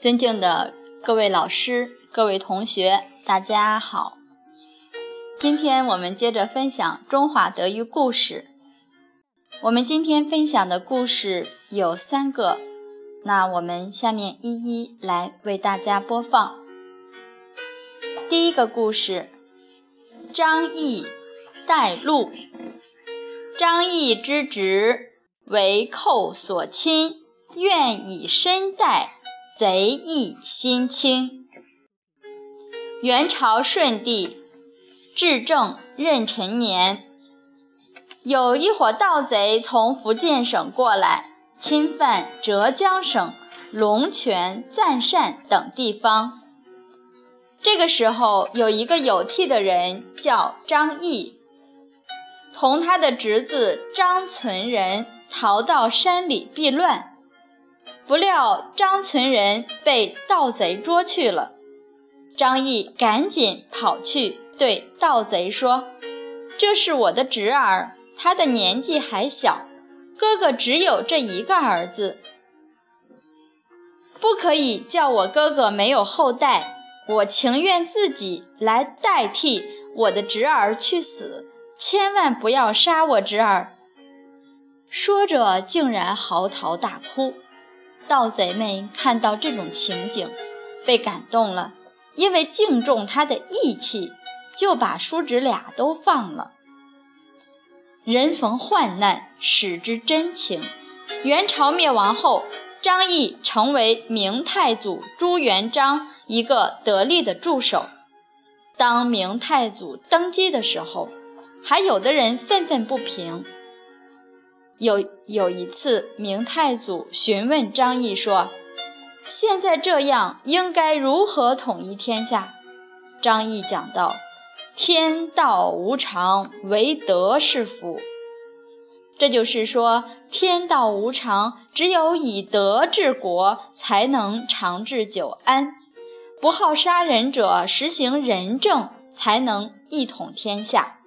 尊敬的各位老师、各位同学，大家好。今天我们接着分享中华德育故事。我们今天分享的故事有三个，那我们下面一一来为大家播放。第一个故事：张毅带路。张毅之职为寇所侵，愿以身代。贼易心轻。元朝顺帝至正壬辰年，有一伙盗贼从福建省过来，侵犯浙江省龙泉、赞善等地方。这个时候，有一个有替的人叫张毅，同他的侄子张存仁逃到山里避乱。不料张存仁被盗贼捉去了，张毅赶紧跑去对盗贼说：“这是我的侄儿，他的年纪还小，哥哥只有这一个儿子，不可以叫我哥哥没有后代，我情愿自己来代替我的侄儿去死，千万不要杀我侄儿。”说着，竟然嚎啕大哭。盗贼们看到这种情景，被感动了，因为敬重他的义气，就把叔侄俩都放了。人逢患难，始知真情。元朝灭亡后，张毅成为明太祖朱元璋一个得力的助手。当明太祖登基的时候，还有的人愤愤不平。有有一次，明太祖询问张毅说：“现在这样，应该如何统一天下？”张毅讲道：“天道无常，唯德是福。”这就是说，天道无常，只有以德治国，才能长治久安。不好杀人者，实行仁政，才能一统天下。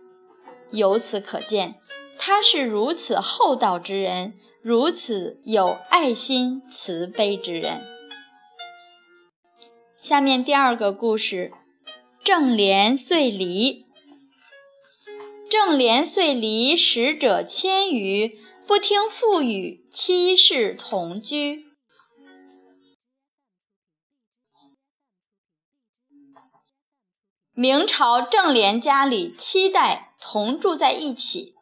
由此可见。他是如此厚道之人，如此有爱心、慈悲之人。下面第二个故事：正廉遂离。正廉遂离，使者千余，不听父语，妻室同居。明朝正廉家里七代同住在一起。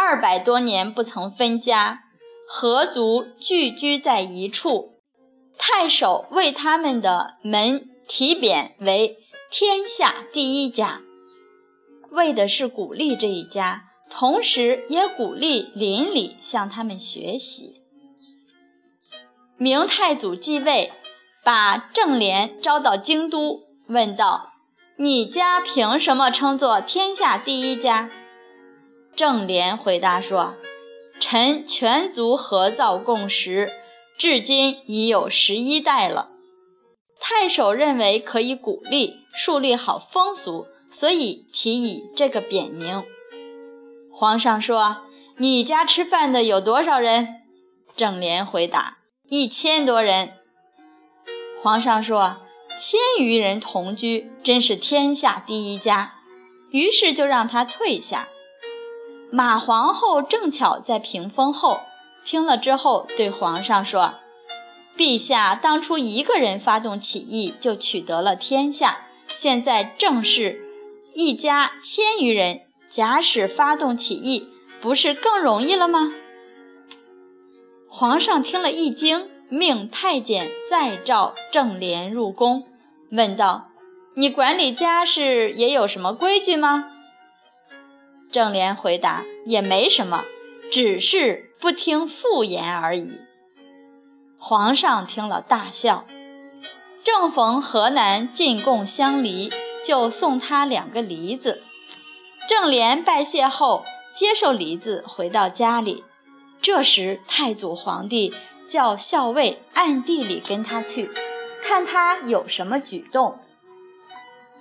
二百多年不曾分家，合族聚居在一处。太守为他们的门题匾为“天下第一家”，为的是鼓励这一家，同时也鼓励邻里向他们学习。明太祖继位，把郑廉招到京都，问道：“你家凭什么称作天下第一家？”郑廉回答说：“臣全族合造贡食，至今已有十一代了。太守认为可以鼓励树立好风俗，所以提以这个匾名。”皇上说：“你家吃饭的有多少人？”郑廉回答：“一千多人。”皇上说：“千余人同居，真是天下第一家。”于是就让他退下。马皇后正巧在屏风后，听了之后对皇上说：“陛下当初一个人发动起义就取得了天下，现在正是一家千余人，假使发动起义，不是更容易了吗？”皇上听了一惊，命太监再召郑廉入宫，问道：“你管理家事也有什么规矩吗？”正廉回答：“也没什么，只是不听父言而已。”皇上听了大笑。正逢河南进贡香梨，就送他两个梨子。正廉拜谢后，接受梨子回到家里。这时太祖皇帝叫校尉暗地里跟他去，看他有什么举动。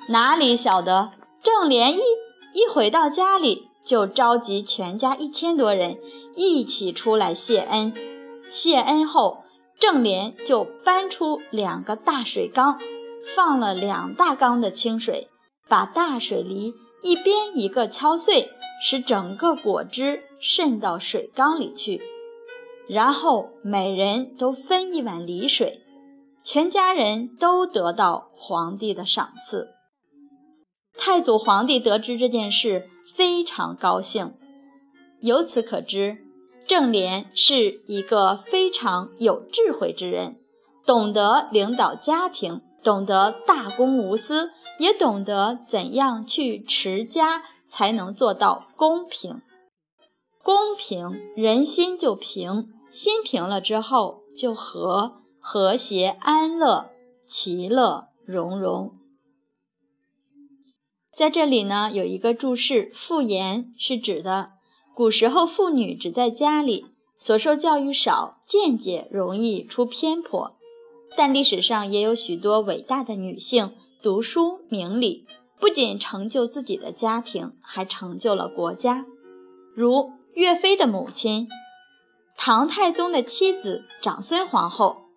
哪里晓得正廉一。一回到家里，就召集全家一千多人一起出来谢恩。谢恩后，正廉就搬出两个大水缸，放了两大缸的清水，把大水梨一边一个敲碎，使整个果汁渗到水缸里去。然后每人都分一碗梨水，全家人都得到皇帝的赏赐。太祖皇帝得知这件事，非常高兴。由此可知，正莲是一个非常有智慧之人，懂得领导家庭，懂得大公无私，也懂得怎样去持家才能做到公平。公平，人心就平。心平了之后，就和和谐安乐，其乐融融。在这里呢，有一个注释：“妇言”是指的古时候妇女只在家里，所受教育少，见解容易出偏颇。但历史上也有许多伟大的女性，读书明理，不仅成就自己的家庭，还成就了国家，如岳飞的母亲。唐太宗的妻子长孙皇后，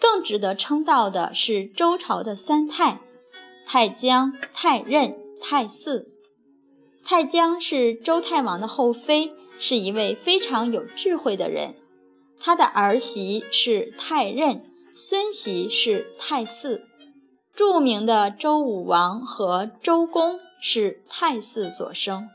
更值得称道的是周朝的三太：太姜、太任、太姒。太姜是周太王的后妃，是一位非常有智慧的人。他的儿媳是太任，孙媳是太姒。著名的周武王和周公是太姒所生。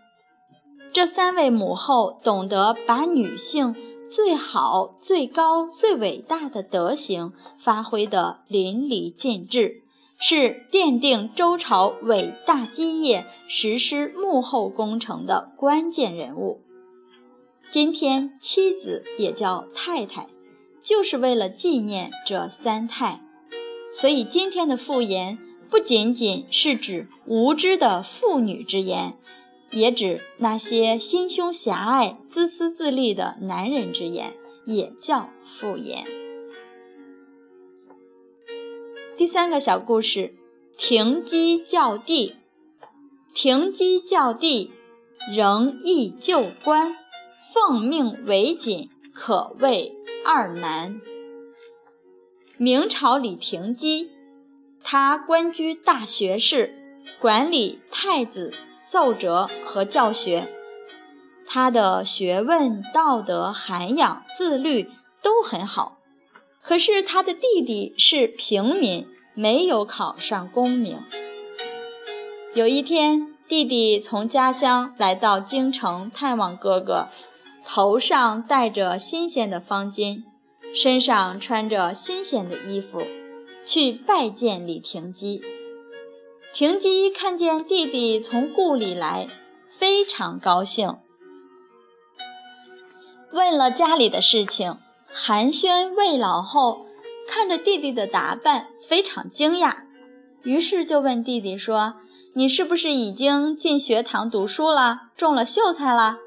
这三位母后懂得把女性。最好、最高、最伟大的德行发挥得淋漓尽致，是奠定周朝伟大基业、实施幕后工程的关键人物。今天，妻子也叫太太，就是为了纪念这三太。所以，今天的妇言不仅仅是指无知的妇女之言。也指那些心胸狭隘、自私自利的男人之言，也叫妇言。第三个小故事：停机叫地，停机叫地，仍忆旧官，奉命为锦，可谓二难。明朝李廷基，他官居大学士，管理太子。奏折和教学，他的学问、道德涵养、自律都很好。可是他的弟弟是平民，没有考上功名。有一天，弟弟从家乡来到京城探望哥哥，头上戴着新鲜的方巾，身上穿着新鲜的衣服，去拜见李廷基。停机看见弟弟从故里来，非常高兴，问了家里的事情，寒暄慰劳后，看着弟弟的打扮，非常惊讶，于是就问弟弟说：“你是不是已经进学堂读书了，中了秀才了？”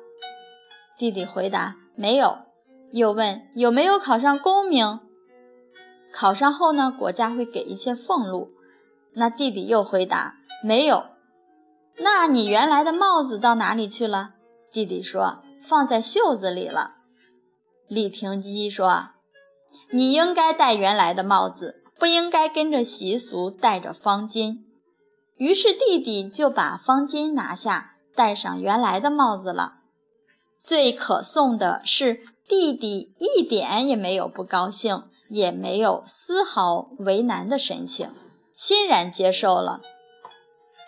弟弟回答：“没有。”又问：“有没有考上功名？”考上后呢，国家会给一些俸禄。那弟弟又回答：“没有。”那你原来的帽子到哪里去了？弟弟说：“放在袖子里了。”李廷基说：“你应该戴原来的帽子，不应该跟着习俗戴着方巾。”于是弟弟就把方巾拿下，戴上原来的帽子了。最可颂的是，弟弟一点也没有不高兴，也没有丝毫为难的神情。欣然接受了。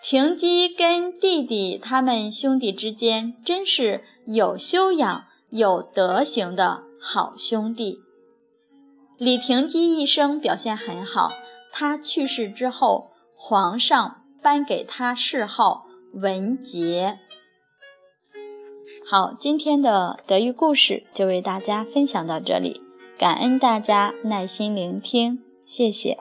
停机跟弟弟他们兄弟之间真是有修养、有德行的好兄弟。李廷基一生表现很好，他去世之后，皇上颁给他谥号文杰。好，今天的德育故事就为大家分享到这里，感恩大家耐心聆听，谢谢。